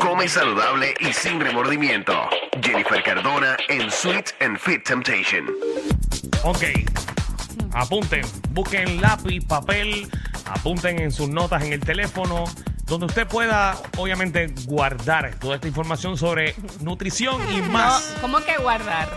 Come saludable y sin remordimiento. Jennifer Cardona en Sweet and Fit Temptation. Ok. Apunten, busquen lápiz, papel, apunten en sus notas en el teléfono, donde usted pueda, obviamente, guardar toda esta información sobre nutrición y No, más. ¿Cómo que guardar?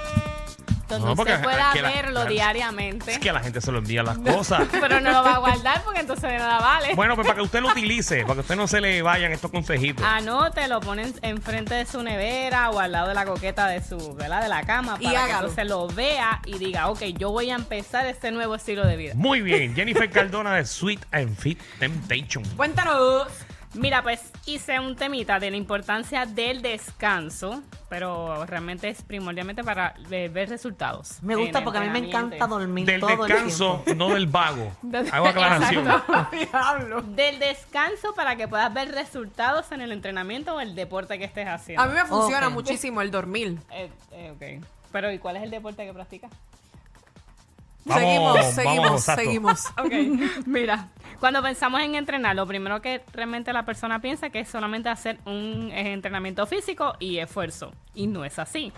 Donde No, porque usted pueda es que verlo la- diariamente. Es que a la gente se lo envía las cosas. Pero no lo va a guardar porque entonces de nada vale. Bueno, pues para que usted lo utilice, para que usted no se le vayan estos consejitos. Anote, lo ponen enfrente de su nevera o al lado de la coqueta de su, ¿verdad? De la cama Y para que hágalo. entonces lo vea y diga, ok, yo voy a empezar este nuevo estilo de vida. Muy bien, Jennifer Cardona de Sweet and Fit Temptation. Cuéntanos. Mira, pues hice un temita de la importancia del descanso, pero realmente es primordialmente para eh, ver resultados. Me gusta porque a mí me encanta dormir Del todo el descanso, tiempo. no del vago. Del- Hago aclaración. Exacto. Diablo. Del descanso para que puedas ver resultados en el entrenamiento o el deporte que estés haciendo. A mí me funciona muchísimo el dormir. Eh, eh, ok. Pero ¿y cuál es el deporte que practicas? Vamos, seguimos, vamos, seguimos, exacto. seguimos. Ok, mira, cuando pensamos en entrenar, lo primero que realmente la persona piensa que es solamente hacer un eh, entrenamiento físico y esfuerzo. Y no es así.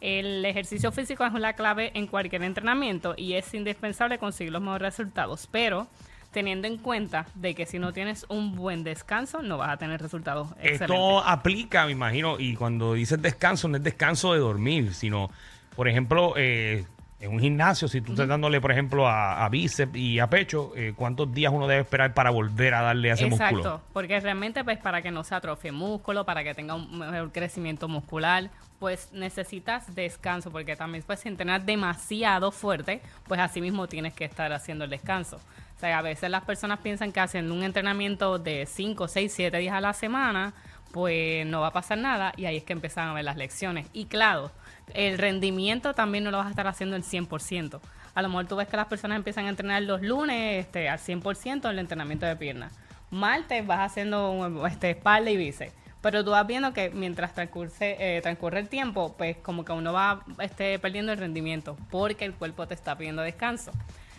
El ejercicio físico es la clave en cualquier entrenamiento y es indispensable conseguir los mejores resultados. Pero teniendo en cuenta de que si no tienes un buen descanso, no vas a tener resultados excelentes. Esto aplica, me imagino, y cuando dices descanso, no es descanso de dormir, sino, por ejemplo, eh, en un gimnasio, si tú estás dándole, por ejemplo, a, a bíceps y a pecho, eh, ¿cuántos días uno debe esperar para volver a darle a ese Exacto, músculo? porque realmente pues para que no se atrofie músculo, para que tenga un mejor crecimiento muscular, pues necesitas descanso, porque también pues si entrenas demasiado fuerte, pues así mismo tienes que estar haciendo el descanso. O sea, a veces las personas piensan que haciendo un entrenamiento de 5, 6, 7 días a la semana, pues no va a pasar nada y ahí es que empiezan a ver las lecciones. Y claro, el rendimiento también no lo vas a estar haciendo el 100%. A lo mejor tú ves que las personas empiezan a entrenar los lunes este, al 100% el entrenamiento de piernas. Martes vas haciendo este, espalda y bíceps. Pero tú vas viendo que mientras transcurre, eh, transcurre el tiempo, pues como que uno va este, perdiendo el rendimiento porque el cuerpo te está pidiendo descanso.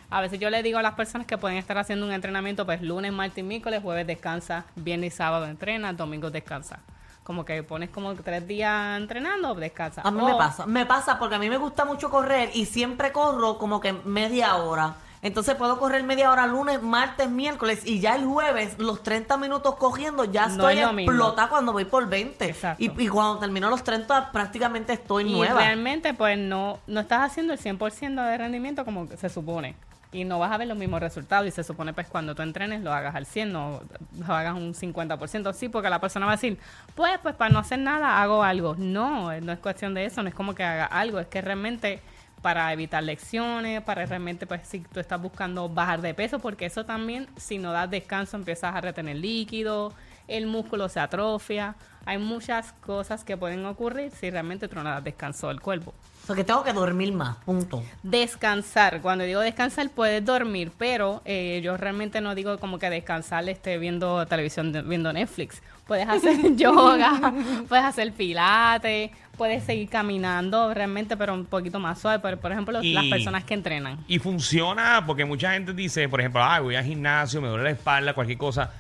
A veces yo le digo a las personas que pueden estar haciendo un entrenamiento, pues lunes, martes y miércoles, jueves descansa, viernes y sábado entrena, domingo descansa. Como que pones como tres días entrenando, descansa. A mí me pasa. Me pasa porque a mí me gusta mucho correr y siempre corro como que media hora. Entonces puedo correr media hora lunes, martes, miércoles y ya el jueves, los 30 minutos cogiendo, ya No estoy es mismo. explotada cuando voy por 20. Exacto. Y, y cuando termino los 30 prácticamente estoy Y nueva. realmente, pues no, no estás haciendo el 100% de rendimiento como se supone. Y no vas a ver los mismos resultados. Y se supone, pues, cuando tú entrenes, lo hagas al 100, no lo hagas un 50%. Sí, porque la persona va a decir, pues, pues, para no hacer nada, hago algo. No, no es cuestión de eso, no es como que haga algo, es que realmente para evitar lecciones, para realmente, pues, si tú estás buscando bajar de peso, porque eso también, si no das descanso, empiezas a retener líquido, el músculo se atrofia. Hay muchas cosas que pueden ocurrir si realmente tú no das descanso al cuerpo. Porque tengo que dormir más, punto. Descansar, cuando digo descansar puedes dormir, pero eh, yo realmente no digo como que descansar esté viendo televisión, viendo Netflix. Puedes hacer yoga, puedes hacer pilates, puedes seguir caminando realmente, pero un poquito más suave. Por, por ejemplo, Y- las personas que entrenan. Y funciona porque mucha gente dice, por ejemplo, ah, voy al gimnasio, me duele la espalda, cualquier cosa.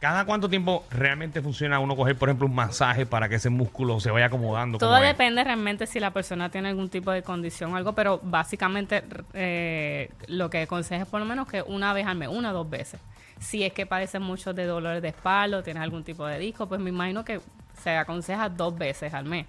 ¿Cada cuánto tiempo realmente funciona uno coger, por ejemplo, un masaje para que ese músculo se vaya acomodando? Todo es? depende realmente si la persona tiene algún tipo de condición o algo, pero básicamente eh, lo que aconseja es por lo menos que una vez al mes, una o dos veces. Si es que padeces mucho de dolores de espalda o tienes algún tipo de disco, pues me imagino que se aconseja dos veces al mes.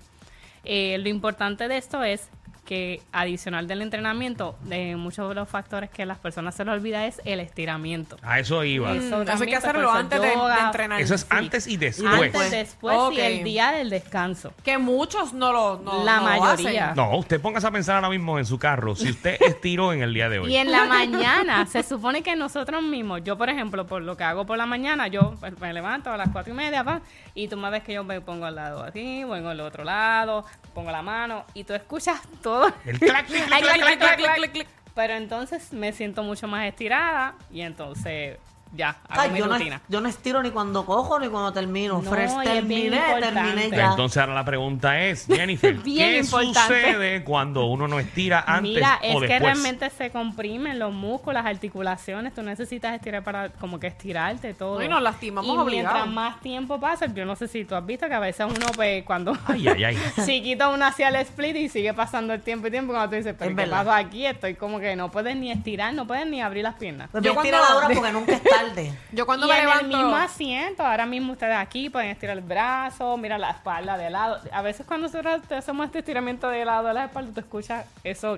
Eh, lo importante de esto es que adicional del entrenamiento, de muchos de los factores que las personas se les olvida es el estiramiento. A eso iba. Eso Eso hay que hacerlo antes de, de entrenar. Eso es Sí. antes y después. Antes, después Ok. y el día del descanso. Que muchos no lo no, La no lo mayoría. hacen. No, usted póngase a pensar ahora mismo en su carro. Si usted estiró en el día de hoy. Y en la mañana, se supone que nosotros mismos, yo por ejemplo, por lo que hago por la mañana, yo me levanto a las cuatro y media, pa, y tú me ves que yo me pongo al lado aquí, pongo al otro lado, pongo la mano, y tú escuchas todo. El clac, clic, clic, clac, clic, clac, clic, clac, clac. Pero entonces me siento mucho más estirada y entonces ya, hago Ay, mi yo, no, rutina. yo no estiro ni cuando cojo ni cuando termino. No, Fresh, y es bien terminé, terminé ya. entonces ahora la pregunta es, Jennifer, Bien ¿qué importante. sucede cuando uno no estira antes Mira, es o que después? realmente se comprimen los músculos, las articulaciones. Tú necesitas estirar para como que estirarte todo. No, y nos lastimamos Y mientras más tiempo pasa, yo no sé si tú has visto que a veces uno, pues, cuando Ay, ay, ay. chiquito uno hacía el split y sigue pasando el tiempo y tiempo cuando tú dices, pero Es ¿qué verdad. pasó aquí? Estoy como que no puedes ni estirar, no puedes ni abrir las piernas. Pues Yo a cuando- ahora porque nunca es tarde. Yo cuando y me en levanto... el mismo asiento, ahora mismo ustedes aquí pueden estirar el brazo, mira la espalda de lado. A veces cuando nosotros te hacemos este estiramiento de lado de la espalda, tú escuchas eso.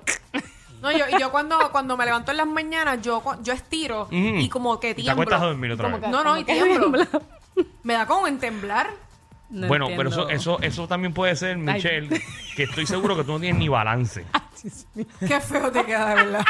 No, yo, y yo cuando, cuando me levanto en las mañanas, yo, yo estiro y como que Y te tiemblo. acuestas a dormir otra vez. que- No, no, y tiemblo. tiembla. Me da como en temblar. No bueno, pero eso, eso, eso también puede ser, Michelle, que estoy seguro que tú no tienes ni balance. Qué feo te queda, de verdad.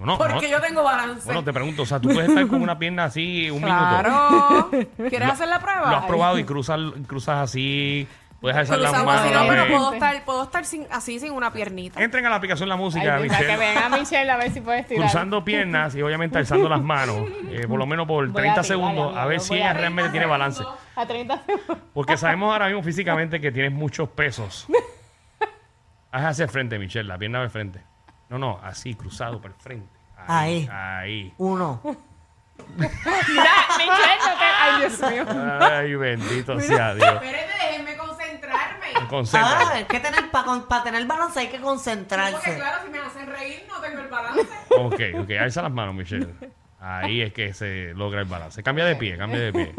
No, no, Porque yo tengo balance. bueno, te pregunto, o sea, tú puedes estar con una pierna así un minuto. claro. ¿Quieres Lo- hacer la prueba? Lo has probado y cruzas, cruzas así, puedes alzar las manos. así, a no, pero puedo estar, puedo estar sin, así sin una piernita. Entren a la aplicación La Música, Ay, mira, que Michelle. venga Michelle a ver si puede estirar. Cruzando piernas y obviamente alzando las manos, eh, por lo menos por Voy 30 a tirar, segundos, a ver si ella tirar. realmente tiene balance. A 30 segundos. Porque sabemos ahora mismo físicamente que tienes muchos pesos. Haz hacia el frente, Michelle, la pierna al frente. No, no, así, cruzado por el frente. Ahí. Ahí. Uno. Mira, Michelle, no te... Ay, Dios mío. Ay, bendito sea Dios. Espérate, déjenme concentrarme. Ah, Concéntrate. es que tener, para tener balance hay que Porque concentrarse. claro, si me hacen reír, no tengo el balance. Ok, ok, alza las manos, Michelle. Ahí es que se logra el balance. Cambia de pie, cambia de pie.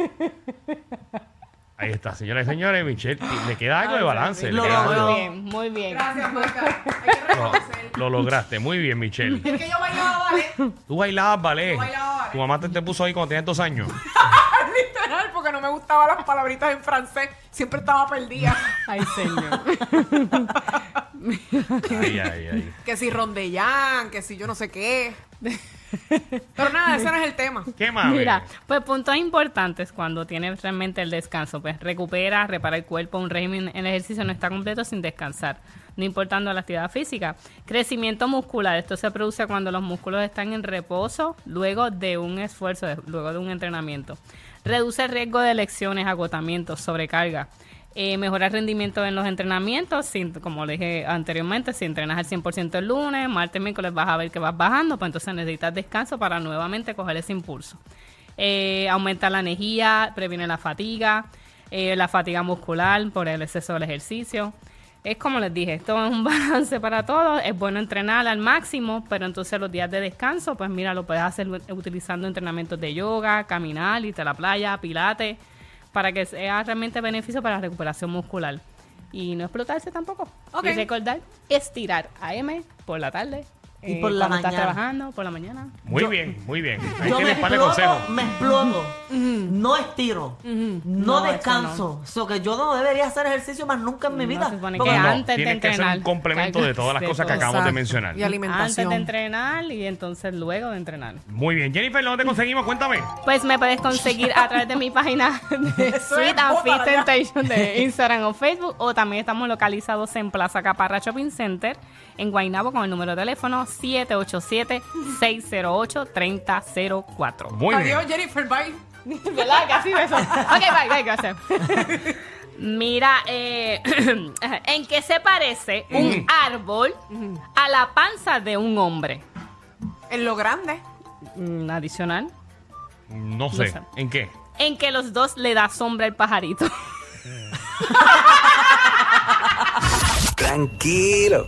Ahí está, señoras y señores, Michelle, le queda algo de balance. le Lo queda logró. algo. Muy bien, muy bien. Gracias, Marta. Hay que Lo, lograste, muy bien, Michelle. Es que yo bailaba ballet. Tú bailabas ballet. Yo bailaba ballet. Tu mamá te, te puso ahí cuando tenías dos años. Literal, porque no me gustaban las palabritas en francés. Siempre estaba perdida. Ay, señor. Ay, ay, ay. Que si rondellán, que si yo no sé qué. Pero nada, ese no es el tema. ¿Qué más? Mira, pues puntos importantes cuando tienes realmente el descanso, pues recupera, repara el cuerpo, un régimen, el ejercicio no está completo sin descansar, no importando la actividad física. Crecimiento muscular, esto se produce cuando los músculos están en reposo luego de un esfuerzo, luego de un entrenamiento. Reduce el riesgo de lesiones, agotamientos, sobrecarga. Eh, mejora el rendimiento en los entrenamientos, sin- como le dije anteriormente, si entrenas al 100% el lunes, martes, miércoles vas a ver que vas bajando, pues entonces necesitas descanso para nuevamente coger ese impulso. Eh, aumenta la energía, previene la fatiga, eh, la fatiga muscular por el exceso del ejercicio. Es como les dije, esto es un balance para todos. Es bueno entrenar al máximo, pero entonces los días de descanso, pues mira, lo puedes hacer utilizando entrenamientos de yoga, caminar, irte a la playa, pilates, para que sea realmente beneficio para la recuperación muscular. Y no explotarse tampoco. Y recordar, estirar AM por la tarde. Y eh, por la cuando estás mañana. trabajando, por la mañana. Muy Yo- bien, muy bien. Ahí Yo me de exploto, consejos. me exploto, no estiro, no, No, eso descanso. So que yo no debería hacer ejercicio más nunca en mi No, vida. se supone Porque que No, no, antes de tienes que ser un entrenar, complemento de todas las de cosas que acabamos de Exacto. mencionar. Y alimentación. Antes de entrenar y entonces luego de entrenar. Muy bien. Jennifer, ¿dónde te conseguimos? Cuéntame. Pues me puedes conseguir a través de mi página de Sweet and Fit. Temptation de Instagram o Facebook. O también estamos localizados en Plaza Caparra Shopping Center en Guaynabo con el número de teléfono 787-608-3004. Muy bien. Adiós, Jennifer, bye. ¿Verdad? Casi eso. Ok, bye, bye, gracias. Mira, eh, ¿en qué se parece un árbol a la panza de un hombre? En lo grande. Mm, Adicional. No sé. sé. ¿En qué? En que los dos le da sombra al pajarito. Tranquilo,